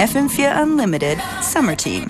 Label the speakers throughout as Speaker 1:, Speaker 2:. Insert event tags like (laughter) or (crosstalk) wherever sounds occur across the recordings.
Speaker 1: FM4 Unlimited Summer Team.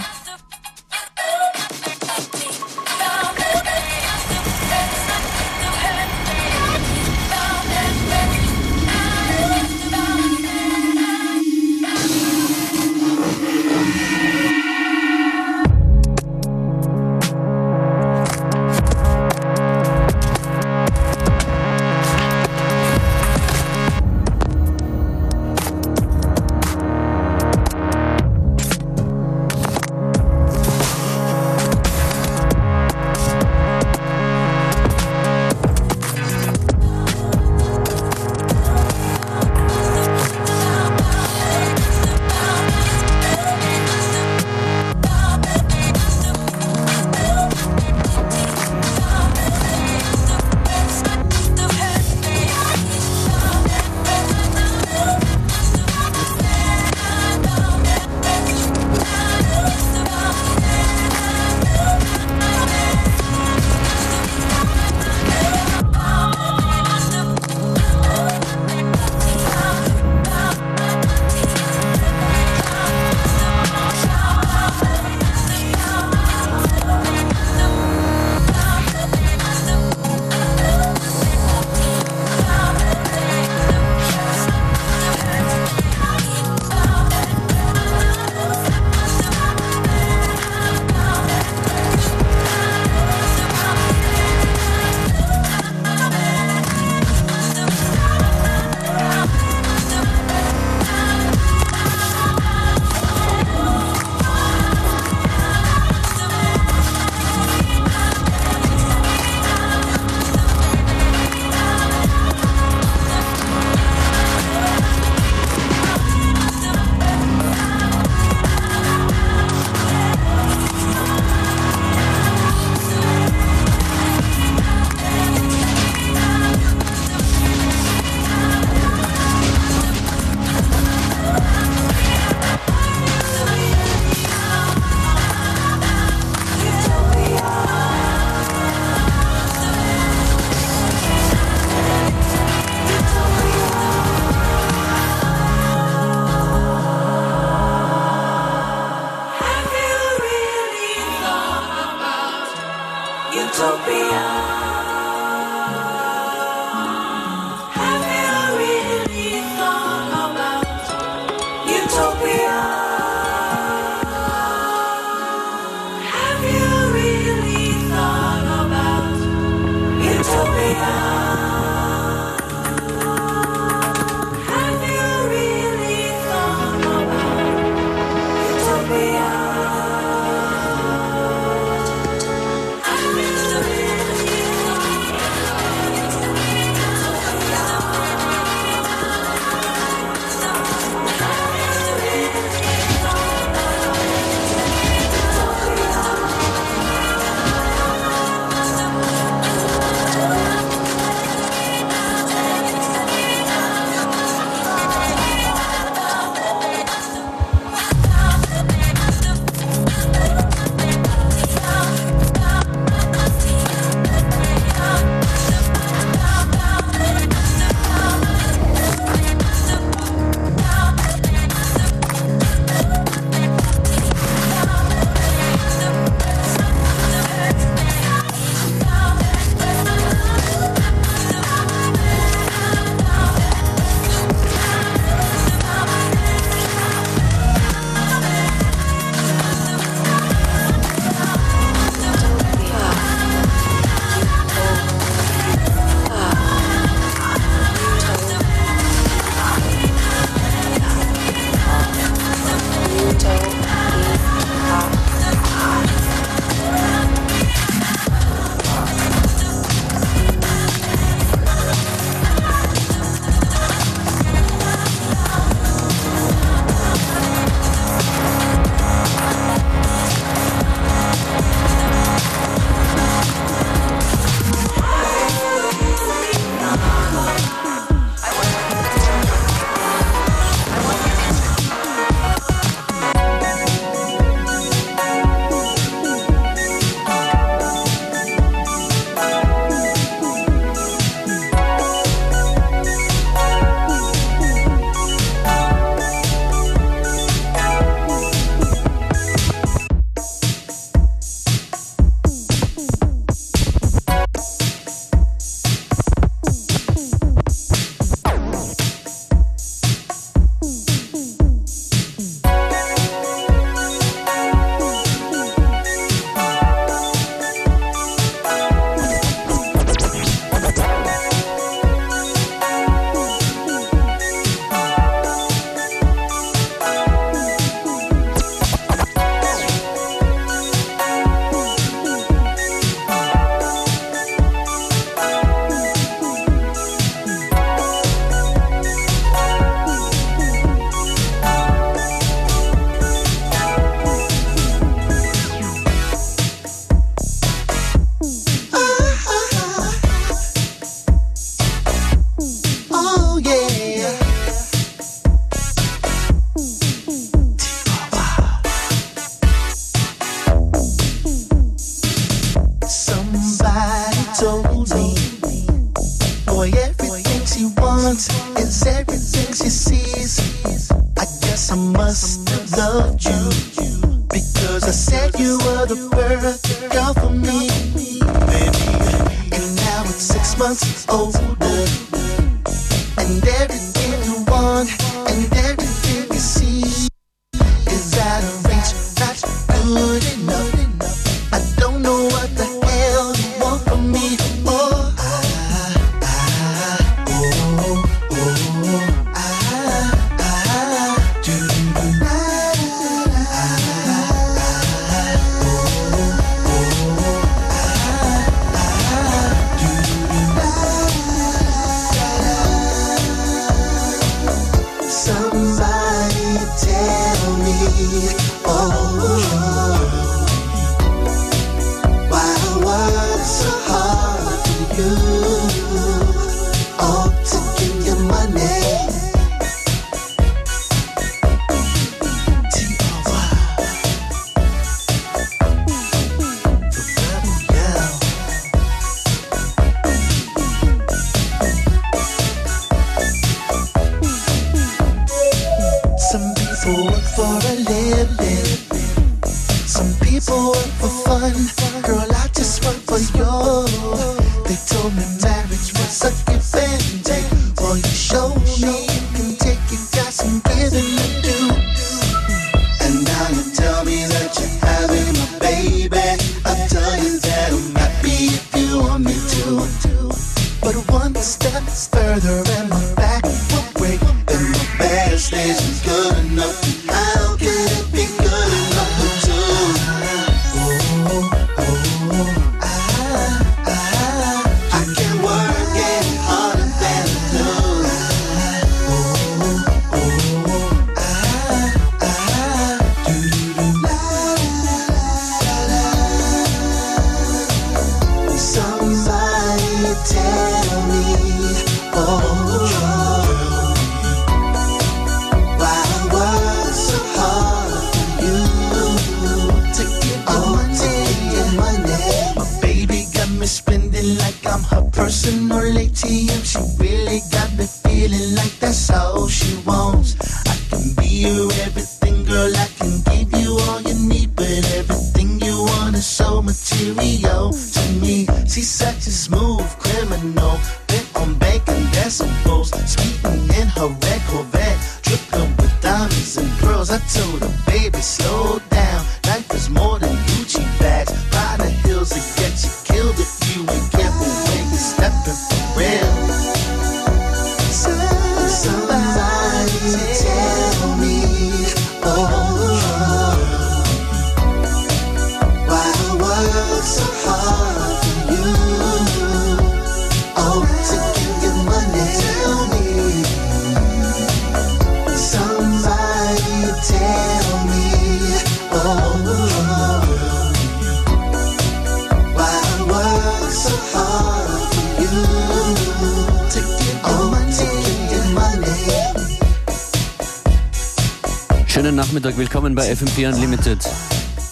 Speaker 2: Unlimited.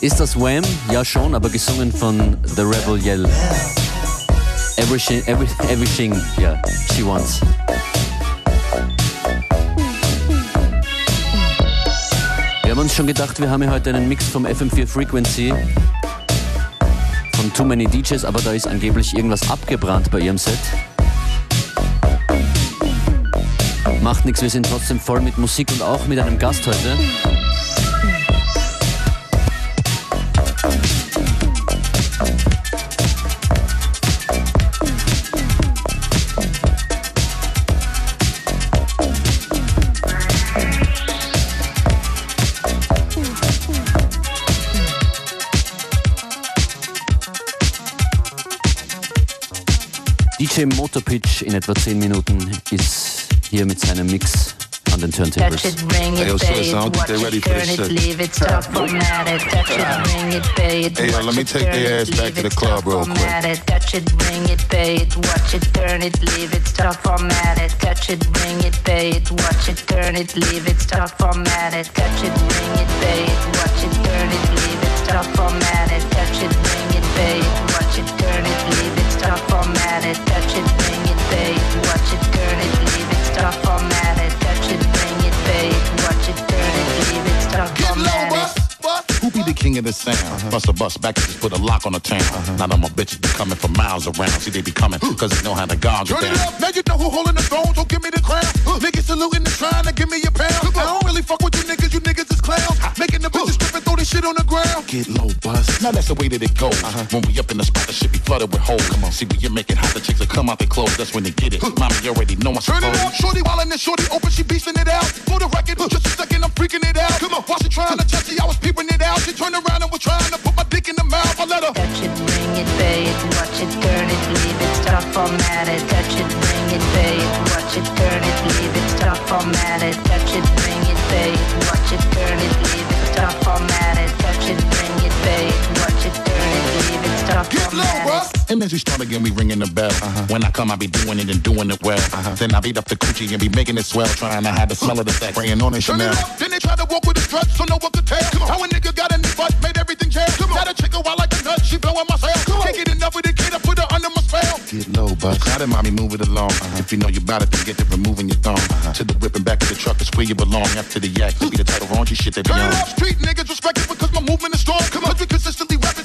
Speaker 2: Ist das Wham? Ja schon, aber gesungen von The Rebel Yell. Everything, every, everything, yeah, she wants. Wir haben uns schon gedacht, wir haben hier heute einen Mix vom FM4 Frequency von Too Many DJs, aber da ist angeblich irgendwas abgebrannt bei ihrem Set. Macht nichts, wir sind trotzdem voll mit Musik und auch mit einem Gast heute. Motorpitch in etwa 10 Minuten ist hier mit seinem Mix an den Turntables.
Speaker 3: Touch it, ring it,
Speaker 4: hey, yo, so it's
Speaker 3: on.
Speaker 4: They're ready for this shit.
Speaker 3: Leave it, stop formatted. Touch it, ring it, pay it.
Speaker 4: Hey, let me take their ass back to the club real quick.
Speaker 3: Touch it, ring it, pay it. Watch it, turn it, leave it, stop formatted. Touch it, ring it, pay it. Watch it, turn it, leave it, stop formatted. Touch it, ring it, pay it. Watch it, turn it, leave it, stop formatted. Touch it, ring it, pay it. Watch it, turn it, leave it at it, touch it, bring it, babe, watch it.
Speaker 4: This sound. Uh-huh. Bust a bust back and just put a lock on the town. Uh-huh. Now them my bitches be coming from miles around. See, they be coming cause they know how to guard
Speaker 5: Turn it up, now you know who holding the throne, so give me the crown. Uh, niggas saluting and trying to give me a pound. I don't really fuck with you niggas, you niggas is clowns. Making the bitches strip and throw this shit on the ground.
Speaker 4: Get low, bust. Now that's the way that it goes. Uh-huh. When we up in the spot, the shit be flooded with holes. Come on, see when you make it hot, the chicks will come out their clothes. That's when they get it. Mommy, you already know I
Speaker 5: Turn it up, shorty wildin' and shorty open, she beastin' it out. For the record, just a second, I'm freaking it out. Come on, it.
Speaker 4: Then she start again, we ringing the bell. Uh-huh. When I come, I be doing it and doing it well. Uh-huh. Then I beat up the coochie and be making it swell, trying to hide the smell of the sex, spraying on it Chanel.
Speaker 5: Then they try to walk with the strut, so no one could tell. How a nigga got a new butt, made everything jail. Got a chick who I like a nut, she blowing my cell. Can't get enough of the kid, I put her under my spell.
Speaker 4: Get low, but try to mommy move it along. Uh-huh. If you know you bout it, then get to removing your thumb. Uh-huh. To the whipping back of the truck is where you belong. After the yak, be the title raunchy shit they be
Speaker 5: Turn
Speaker 4: on.
Speaker 5: it up, street niggas respect it because my movement is strong. Come on, we consistently rapping,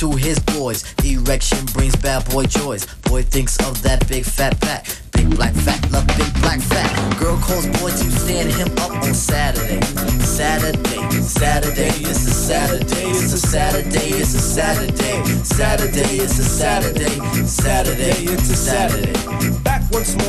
Speaker 1: To
Speaker 6: his boys. Erection brings bad boy joys. Boy thinks of that big fat pack. Big black fat, love big black fat. Girl calls boy to stand him up on Saturday. Saturday, Saturday, it's a Saturday, it's a Saturday, it's a Saturday. Saturday, it's a Saturday. Saturday, it's a Saturday.
Speaker 7: Back once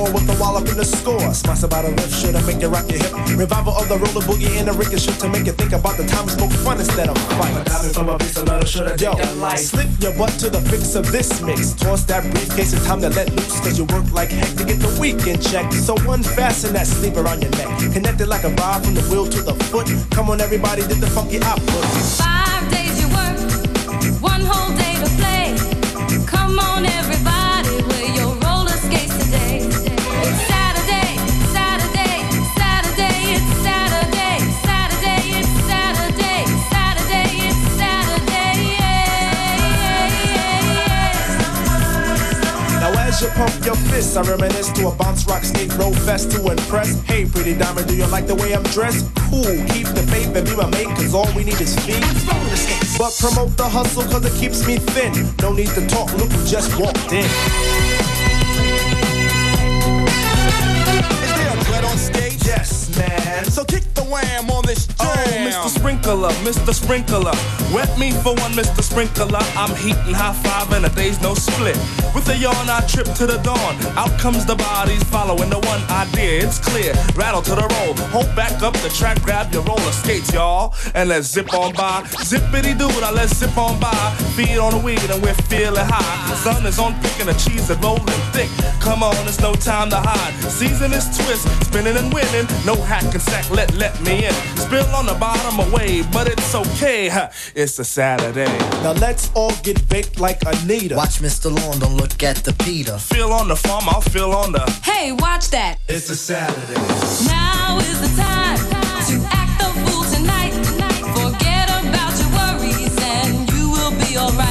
Speaker 7: more with the wallop in the score. Sponsored by the lift should I make you rock your hip. Revival of the roller boogie and the ricochet to make you think about the time we spoke fun instead of fight. from a piece of metal should I Yo, slip your butt to the fix of this mix. Toss that briefcase, it's time to let loose. Cause you work like heck to get the weekend check. So unfasten that sleeper on your neck. Connected like a rod from the wheel to the foot. Come on, everybody, did the funky output.
Speaker 1: Five days you work, one whole day to play. Come on, everybody,
Speaker 7: you pump your fists, I reminisce to a bounce rock skate roll fest to impress. Hey, pretty diamond, do you like the way I'm dressed? Cool, keep the faith and be my mate, cause all we need is feet. But promote the hustle cause it keeps me thin. No need to talk, look who just walked in.
Speaker 5: Is there a threat on stage?
Speaker 7: Yes, man.
Speaker 5: So kick the wham on this oh, jam.
Speaker 7: Oh, Mr. Sprinkler,
Speaker 8: Mr. Sprinkler. Wet me for one, Mr. Sprinkler. I'm heating high five and a day's no split. With a yawn, I trip to the dawn. Out comes the bodies following the one idea. It's clear. Rattle to the roll. Hold back up the track, grab your roller skates, y'all. And let's zip on by. Zippity doo, now let's zip on by. Feed on the weed and we're feeling high. Sun is on picking the cheese and rolling thick. Come on, it's no time to hide. Season is twist, spinning and winning. No hack and sack, let let me in. Spill on the bottom away, but it's okay. huh, It's a Saturday.
Speaker 7: Now let's all get baked like Anita.
Speaker 6: Watch Mr. Lawn, don't look at the Peter.
Speaker 8: Feel on the farm, I'll feel on the.
Speaker 1: Hey, watch that.
Speaker 7: It's a Saturday.
Speaker 1: Now is the time to act the fool tonight. Forget about your worries and you will be alright.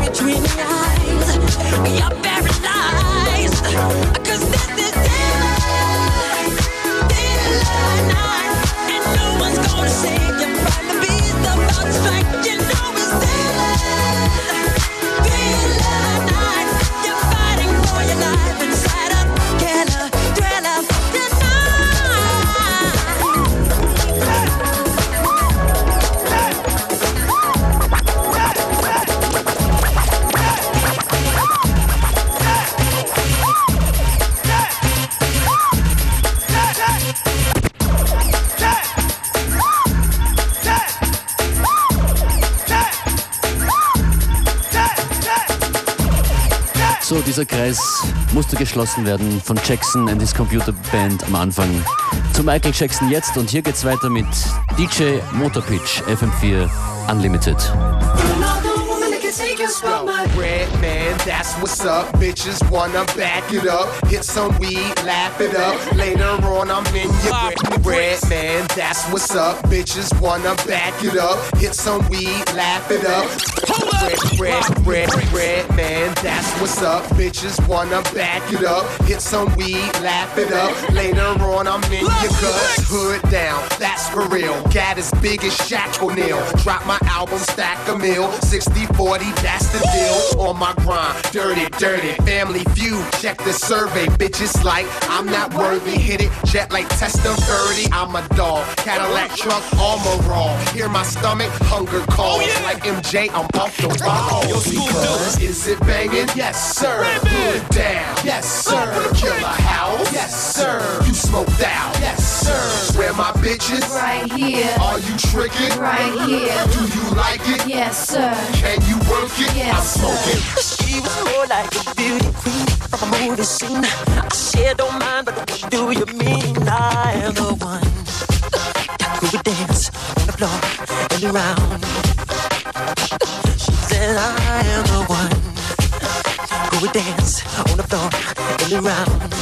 Speaker 9: Between the eyes.
Speaker 2: Dieser Kreis musste geschlossen werden von Jackson and his Computer Band am Anfang zu Michael Jackson jetzt und hier geht's weiter mit DJ Motorpitch FM4 Unlimited.
Speaker 10: Red man, that's what's up. Bitches wanna back it up. Hit some weed, laugh it up. Later on, I'm in your red, red man, that's what's up. Bitches wanna back it up. Hit some weed, laugh it up. Red, red, red, red man, that's what's up. Bitches wanna back it up. Hit some weed, laugh it up. Later on, I'm in your guts. Hood down, that's for real. Gat as big as Shaq O'Neal. Drop my album, stack a meal. 60 40, that's the deal. On my grind, dirty, dirty. Family feud, check the survey. Bitches like, I'm not worthy. Hit it, jet like Testa 30. I'm a dog. Cadillac truck, armor raw. Hear my stomach, hunger calls. Like MJ, I'm off the wall. Because is it banging? Yes, sir. Hood down. Yes, sir. Killer house. Yes, sir. You smoked out. Yes, sir. Where my bitches?
Speaker 11: Right here.
Speaker 10: Are you tricking?
Speaker 11: Right here.
Speaker 10: Do you like it?
Speaker 11: Yes, sir.
Speaker 10: Can you work it?
Speaker 11: Yes,
Speaker 10: I'm smoking.
Speaker 9: She was more like a beauty queen from a movie scene. I said, don't mind, but what do you mean? I am the one who would dance on the floor and around. I am the one who would dance on the floor and around.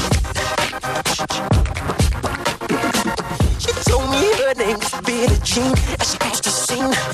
Speaker 9: She told me her name was Billie Jean as she crossed the scene.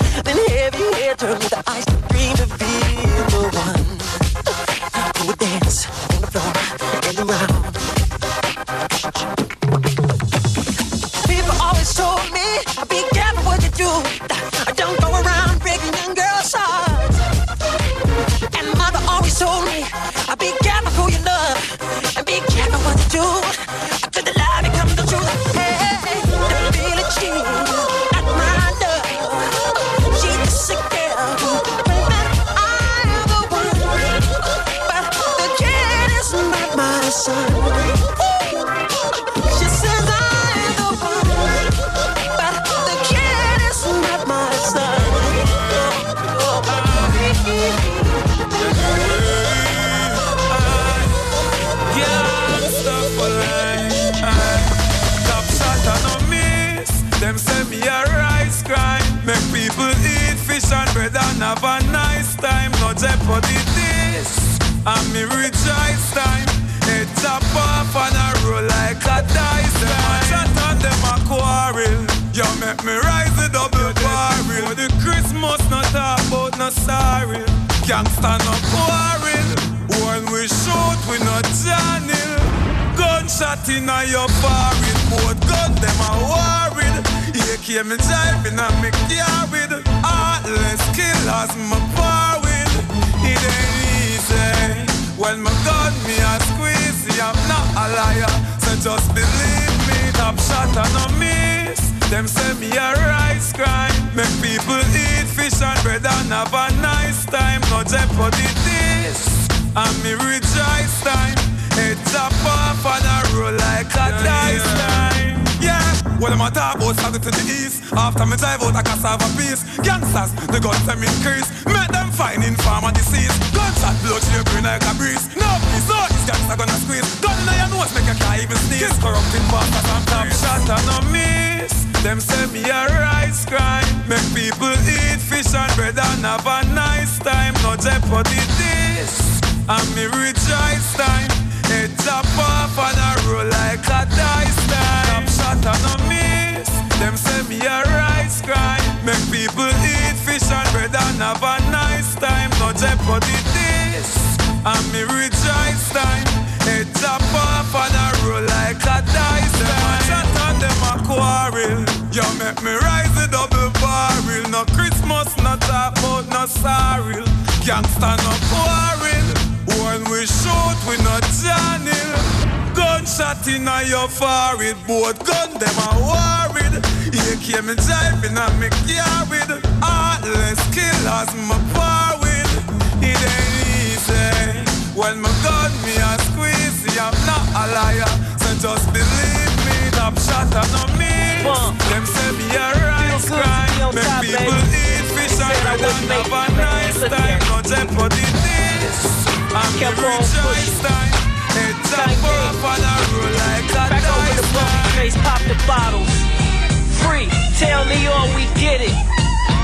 Speaker 9: And me
Speaker 12: rejoice time. Head chop off and I roll like a dice. Them a chat and them a quarrel. You make me rise the double barrel. For the Christmas not about no sorry. Gangsta no quarrel. When we shoot, we not channel. Gunshot in a your forehead, both gun them a worried. AK me driving and me carried. Heartless killers my par with. It ain't. When my gun me a squeeze, I'm not a liar. So just believe me, top shot and no miss. Them say me a rice grind. Make people eat fish and bread and have a nice time. No jeopardy this. And me rejoice time. Head top off and I roll like a dice time. Well, I'm a talk about starting to the east. After me drive out a cassava piece. Gangsters, the guns them increase. Make them find in farmer disease. Gunshot blow to your brain like a breeze. No, peace, no, this gangster gonna squeeze. Gun in your nose, make you can't even sneeze. Corrupting bastards and top shot and no miss. Them say me a rice grind. Make people eat fish and bread and have a nice time. No jeopardy this. And me rejoice time. It's top off jeopardy this. And me rejoice time. Head top off and I roll like a dice. Them a chat and them a quarrel. You make me rise the double barrel. No Christmas, no talk about no sorry. Gangsta no quarrel. When we shoot, we not channel. Gunshot in a your forehead, both gun them a worried. AK me driving and me carried. Heartless killers my with it ain't easy. When my God, me a squeezy, I'm not a liar. So just believe me, I'm shot and no meat. Them say me a rice grind. Make people eat fish and I don't have a nice time. No jeopardy this. I'm
Speaker 13: the rich Einstein.
Speaker 12: Head top off and roll like a Back over the face,
Speaker 13: pop the bottles. Free, tell me all we get it.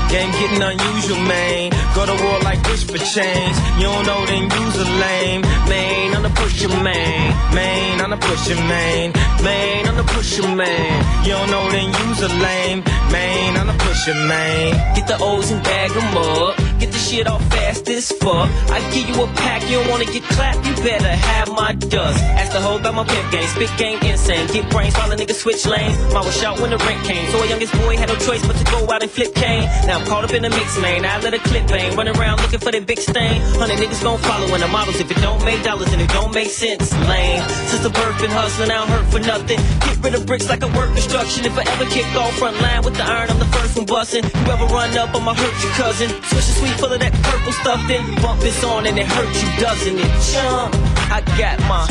Speaker 13: Game getting unusual, man. Go to war like wish for change. You don't know, then use a lame. Man, I'm the pusher, man. Man, I'm the pusher, man. Man, I'm the pusher, man. You don't know, then use a lame. Man, I'm the pusher, man. Get the O's and bag bag 'em up. Get the shit off fast as fuck. I give you a pack, you don't wanna get clapped, you better have my dust. Ask the hoe about my pimp game, spit game insane. Get brains while a nigga switch lanes. Mama shot when the rent came, so a youngest boy had no choice but to go out and flip cane. Now I'm caught up in the mix, man. I let a clip bang, running around looking for that big stain. Hundred niggas gon' follow in the models if it don't make dollars and it don't make sense. Lame. Since the birth been hustling, I don't hurt for nothing. Get rid of bricks like I work construction. If I ever kick off front line with the iron, I'm the first one busting. You ever run up, I'ma hurt your cousin. Swish the sweet full of that purple stuff, then bump this on and it hurt you, doesn't it? Chump. I got my.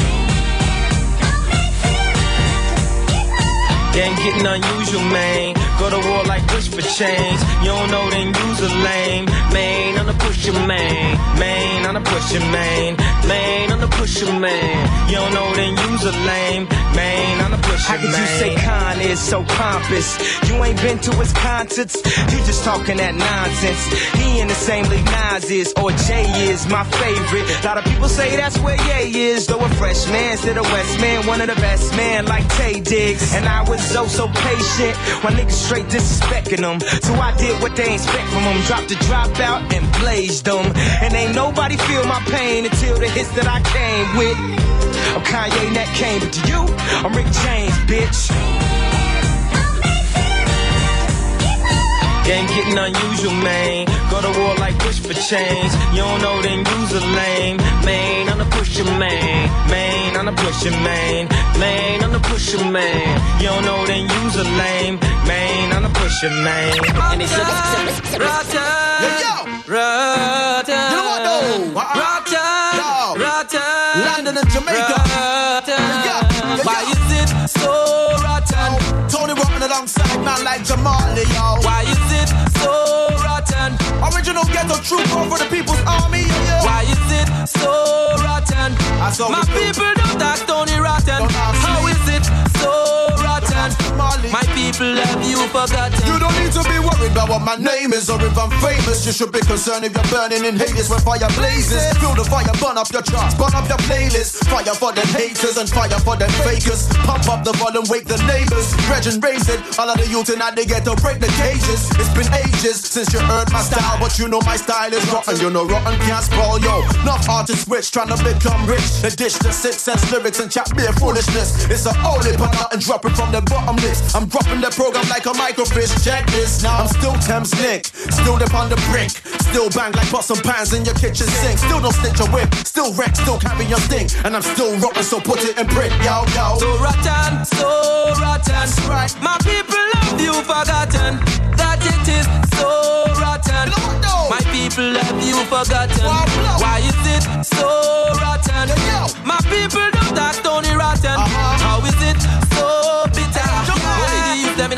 Speaker 13: Game getting unusual, man. Go to war like wish for change. You don't know, then use a lame. Man, I'm the pusher, man. Man, I'm the pusher, man. Man, I'm the pusher, man. You don't know, then use a lame. Man, I'm the pusher,
Speaker 14: How could you say Khan is so pompous? You ain't been to his concerts, you just talking that nonsense. He in the same league Nas is, or Jay is, my favorite. A lot of people say that's where Ye is, though a fresh man to the West man, one of the best man like Taye Diggs. And I was so so patient when niggas straight disrespecting them. So I did what they expect from them, dropped the dropout and blazed them. And ain't nobody feel my pain until the hits that I came with. I'm Kanye and that came, but to you, I'm Rick James, bitch.
Speaker 13: Game getting unusual, man. Go to war like wish for change. You don't know, then use a lame. Man, I'm the pusher, man. Man, I'm the pusher, man. Man, I'm the pusher, man. You don't know, then use a lame. Man, I'm the pusher, man. And it's
Speaker 15: Rotten, rotten,
Speaker 16: You know what though? Uh-uh.
Speaker 15: rotten,
Speaker 16: Yo.
Speaker 15: rotten,
Speaker 16: London and Jamaica.
Speaker 15: rotten.
Speaker 16: Yeah, yeah,
Speaker 15: Why is it so rotten?
Speaker 16: Tony Rotten alongside man like Jamali, yo.
Speaker 15: Why forgotten.
Speaker 16: You don't need to be worried about what my name is or if I'm famous. You should be concerned if you're burning in Hades when fire blazes. Feel the fire, burn up your charts, burn up your playlist. Fire for them haters and fire for them fakers. Pump up the volume, wake the neighbors. Reg and raise it. All of the youth in the ghetto break the cages. It's been ages since you heard my style, but you know my style is rotten. You know rotten can't spoil yo. Enough artists rich trying to become rich. They dish the six sense lyrics and chat mere foolishness. It's a holy but and dropping from the bottom list. I'm dropping the program like a microfish. Check this now. I'm still Thames Nick, still dip on the brink. Still bang like pots and pans in your kitchen sink. Still don't snitch a whip. Still wreck, still carry your sting. And I'm still rocking, so put it in print. Yo, yo.
Speaker 15: So rotten, so rotten.
Speaker 16: right.
Speaker 15: My people have you forgotten that it is so rotten. My people have you forgotten. Why is it so rotten? My people don't act Tony rotten.
Speaker 16: Uh-huh.
Speaker 15: How is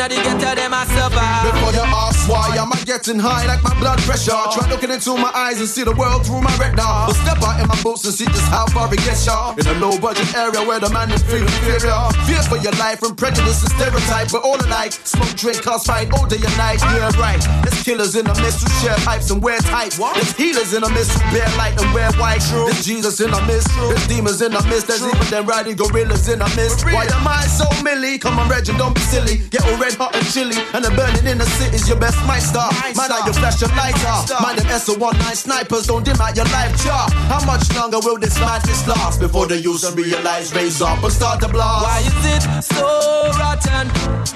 Speaker 15: the ghetto them a suffer.
Speaker 16: Before you ask am I getting high like my blood pressure. Try looking into my eyes and see the world through my retina. But step out in my boots and see just how far it gets ya In a low budget area where the man is feel inferior. Fear for your life and prejudice and stereotype. But all alike, smoke, drink, cause fight all day and night. Yeah right, there's killers in the midst who share pipes and wear tights There's healers in the midst who bear light and wear white. There's Jesus in the midst, there's demons in the midst. There's even them riding gorillas in the midst. Why am I so milly? Come on Reggie, don't be silly. Get all red hot and chilly. And the burning in the city's your best mic star Man, how you flash your lighter Mind them SO19 snipers don't dim out your life chart How much longer will this madness last Before the user realize raise up and start to blast
Speaker 15: Why is it so rotten?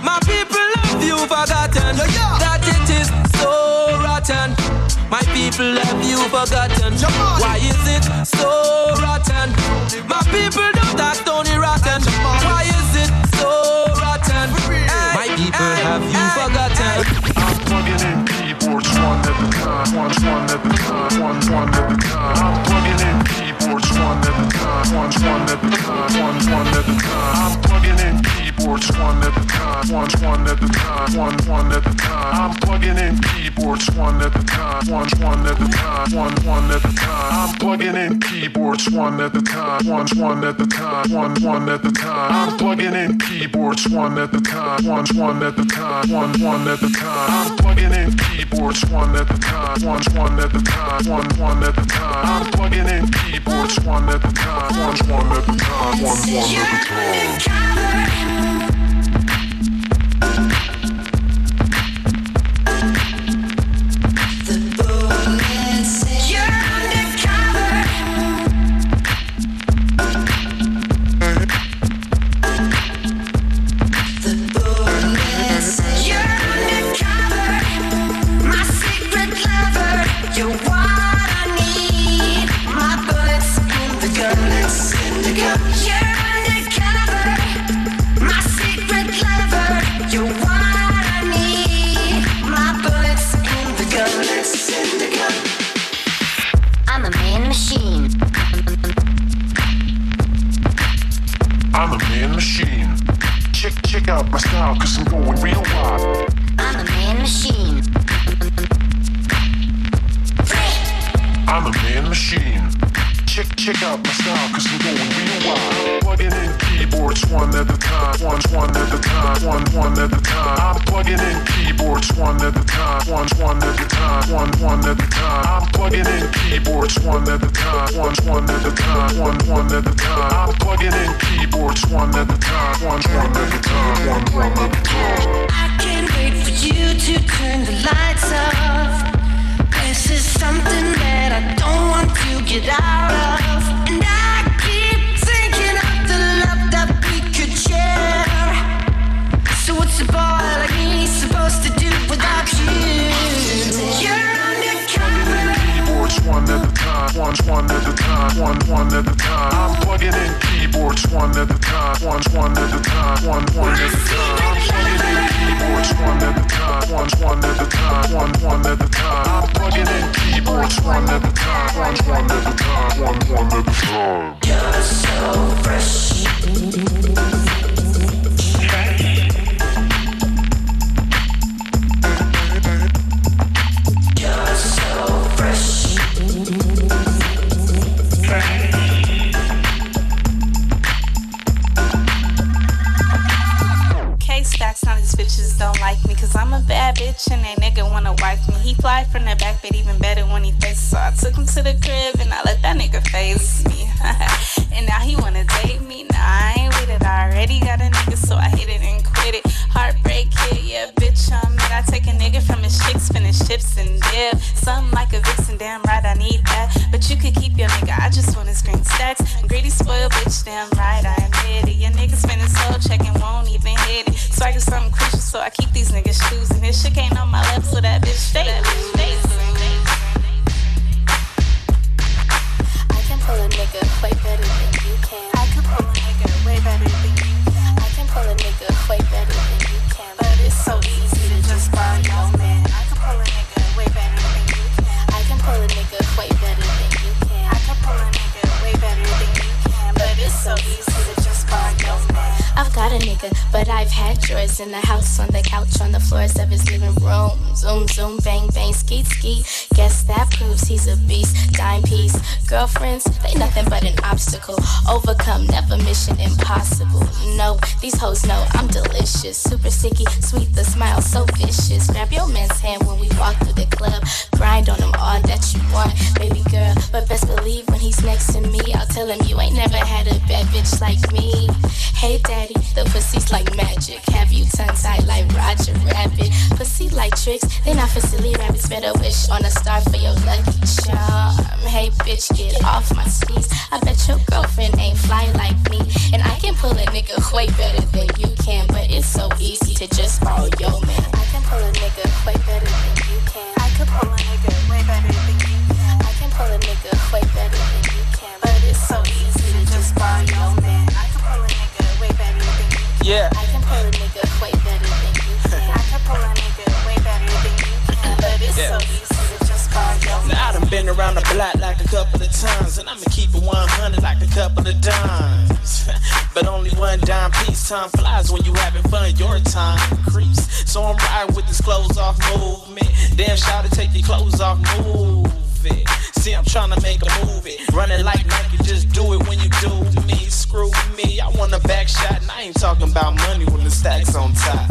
Speaker 15: My people have you forgotten
Speaker 16: Yeah, yeah.
Speaker 15: that it is so rotten. My people have you forgotten. Why is it so rotten? My people don't act Tony rotten. Why is it so rotten? My people have you forgotten.
Speaker 17: One, one at a time, one, one at a time. I'm plugging in keyboards one at a time, one, one at a time, time. I'm plugging in keyboards one at a time, one, one at a time, one, one at a time. I'm plugging in keyboards one at a time, one, one at a time, one, one at a time. I'm plugging in keyboards one at a time, one, one at a time, one, one at a time. I'm plugging in keyboards one at a time, one, one at a time, one, one at a time. I'm plugging in keyboards one at a time, one, one at a time, one, one at a time. I'm plugging in keyboards one at a time, one, one at a time, one, one at a time.
Speaker 18: Bitches don't like me Cause I'm a bad bitch and that nigga wanna wife me. He fly from the back but even better when he faces. So I took him to the crib and I let that nigga face me. (laughs) And now he wanna date me I ain't with it. I already got a nigga so I hit it and quit it. Heartbreak kid yeah bitch I'm it. I take a nigga from his chicks finish chips and dip. Something like a vixen damn right I need that. But you could keep your nigga I just want his green stacks. Greedy spoiled bitch damn right I admit it. Your nigga spend his whole check and won't even hit it. So I get something crucial so I keep these niggas shoes. And this shit ain't on my lap so that bitch stay. I can pull a nigga way better than you can way better than you. I can pull a nigga way better than you can. But it's so easy to just borrow your man. I can pull a nigga way better than you can. I can pull a nigga way better than you can. I can pull a nigga way better than you can. But it's so easy to just borrow your man
Speaker 19: I've got a nigga, but I've had yours in the house, on the couch, on the floors of his living room. Zoom, zoom, bang, bang, skeet, skeet. Guess that proves he's a beast. Dime piece. Girlfriends, they nothing but an obstacle. Overcome, never mission impossible. No, these hoes know I'm delicious. Super sticky, sweet, the smile so vicious. Grab your man's hand when we walk through the club. Grind on him all that you want, baby girl. But best believe when he's next to me, I'll tell him you ain't never had a bad bitch like me. Hey, daddy, the pussy's like magic. Have you tongue tied like Roger Rabbit? Pussy like tricks, they not for silly rabbits. Better wish on a star for your lucky charm. Hey, bitch, get off my skis. I bet your girlfriend ain't fly like me. And I can pull a nigga way better than you can. But it's so easy to just borrow your man. I can pull a nigga way better than you
Speaker 20: and I'ma keep it 100 like a couple of dimes. (laughs) but only one dime piece. Time flies when you having fun. Your time creeps. So I'm riding with this clothes off movement. Damn, shout to take your clothes off, move it. See, I'm trying to make a movie. Running like Nike, just do it when you do me. Screw me, I want a back shot, and I ain't talking about money when the stacks on top.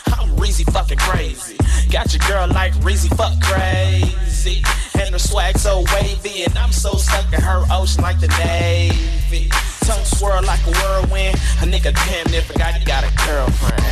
Speaker 20: (laughs) Reezy fucking crazy. Got your girl like Reezy fuck crazy. And her swag so wavy, and I'm so stuck in her ocean like the Navy. Tongue swirl like a whirlwind. A nigga damn near forgot he got a girlfriend.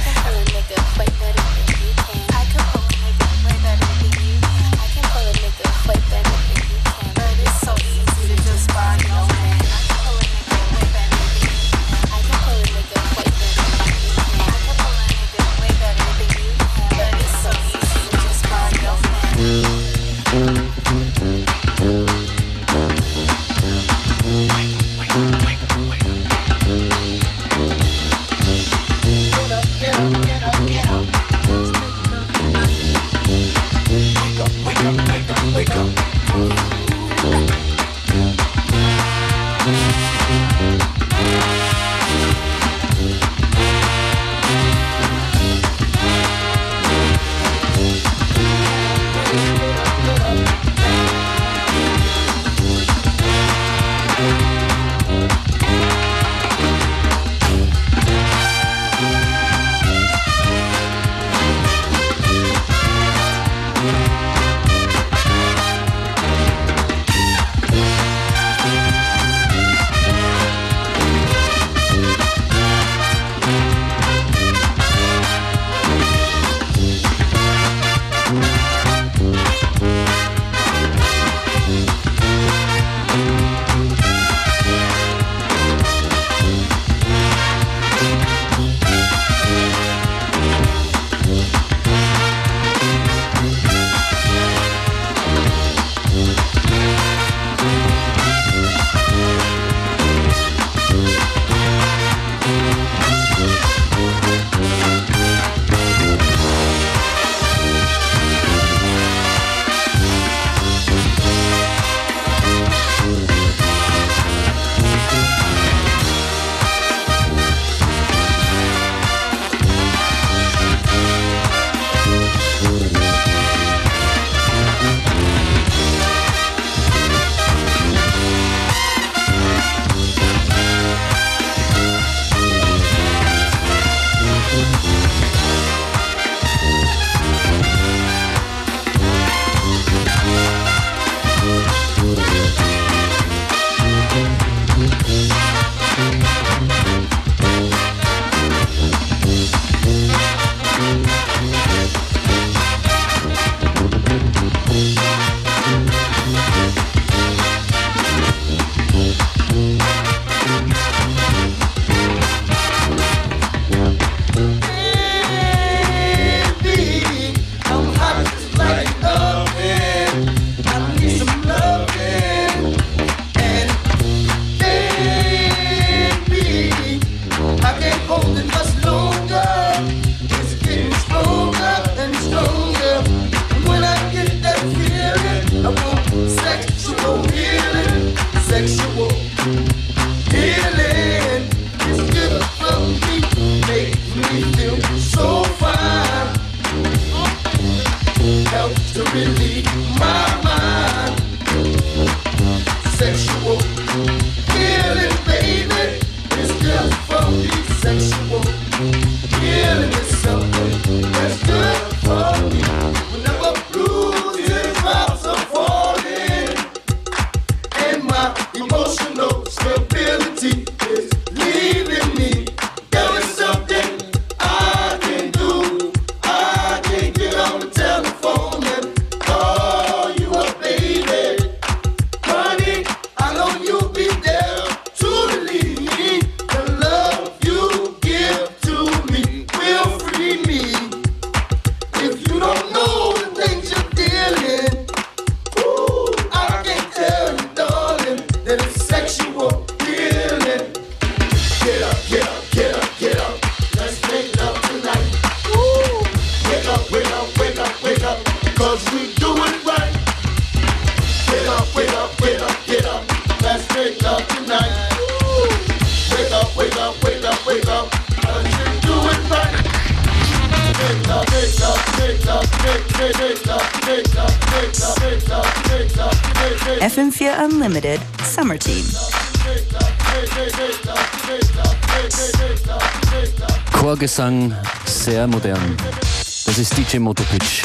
Speaker 2: Chorgesang sehr modern. Das ist DJ Motopitch.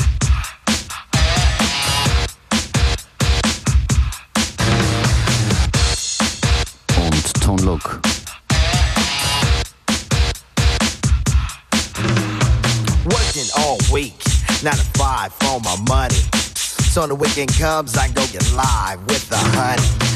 Speaker 2: Und Tone Loc.
Speaker 21: Working all week, nine to five for my money. So when the weekend comes, I go get live with the honey.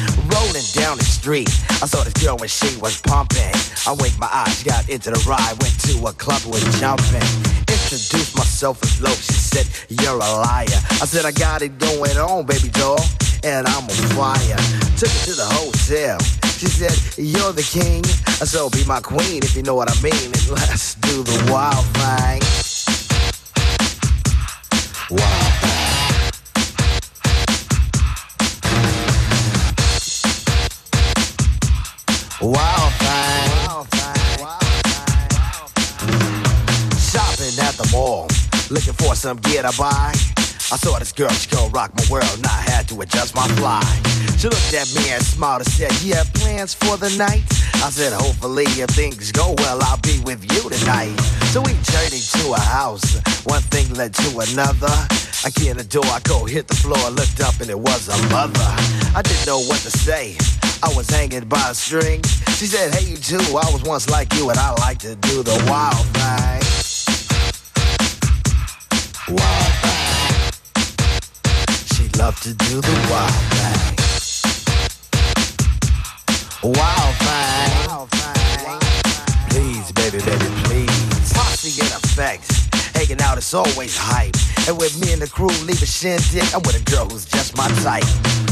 Speaker 21: Rolling down the street, I saw this girl when she was pumping. I winked my eyes, got into the ride, went to a club, was jumping. Introduced myself as low, she said, You're a liar. I said, I got it going on, baby doll, and I'm on fire. Took her to the hotel. She said, You're the king, so be my queen if you know what I mean. And let's do the wild thing. Shopping at the mall, looking for some gear to buy. I saw this girl, she gon' rock my world, and I had to adjust my fly. She looked at me and smiled and said, You have plans for the night? I said, Hopefully, if things go well, I'll be with you tonight. So we journeyed to a house, one thing led to another. I get in the door, I go hit the floor, looked up, and it was a mother. I didn't know what to say. I was hanging by a string. She said, Hey, you too. I was once like you, and I like to do the wild thing. Wild thing. She loved to do the wild thing. Wild thing. Please, baby, baby, please. Posse in effect. Hanging out is always hype. And with me and the crew leave a shindig, I'm with a girl who's just my type.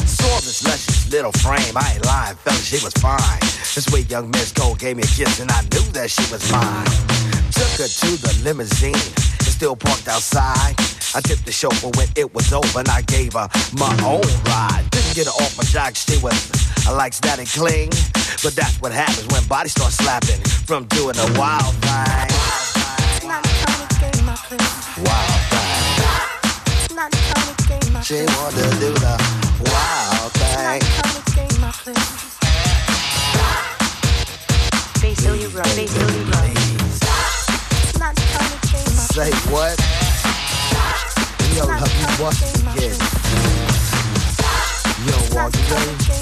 Speaker 21: Saw this luscious little frame. I ain't lying, fella, she was fine. This sweet young Miss Cole gave me a kiss, and I knew that she was mine. Took her to the limousine. It's still parked outside. I tipped the chauffeur when it was over, and I gave her my own ride. Didn't get her off my jock, she was. I like static cling, but that's what happens when bodies start slapping from doing a wild thing. Wild thing. She want to do the wild thing. Say what? Yo, love you? Yeah. Yo, away. You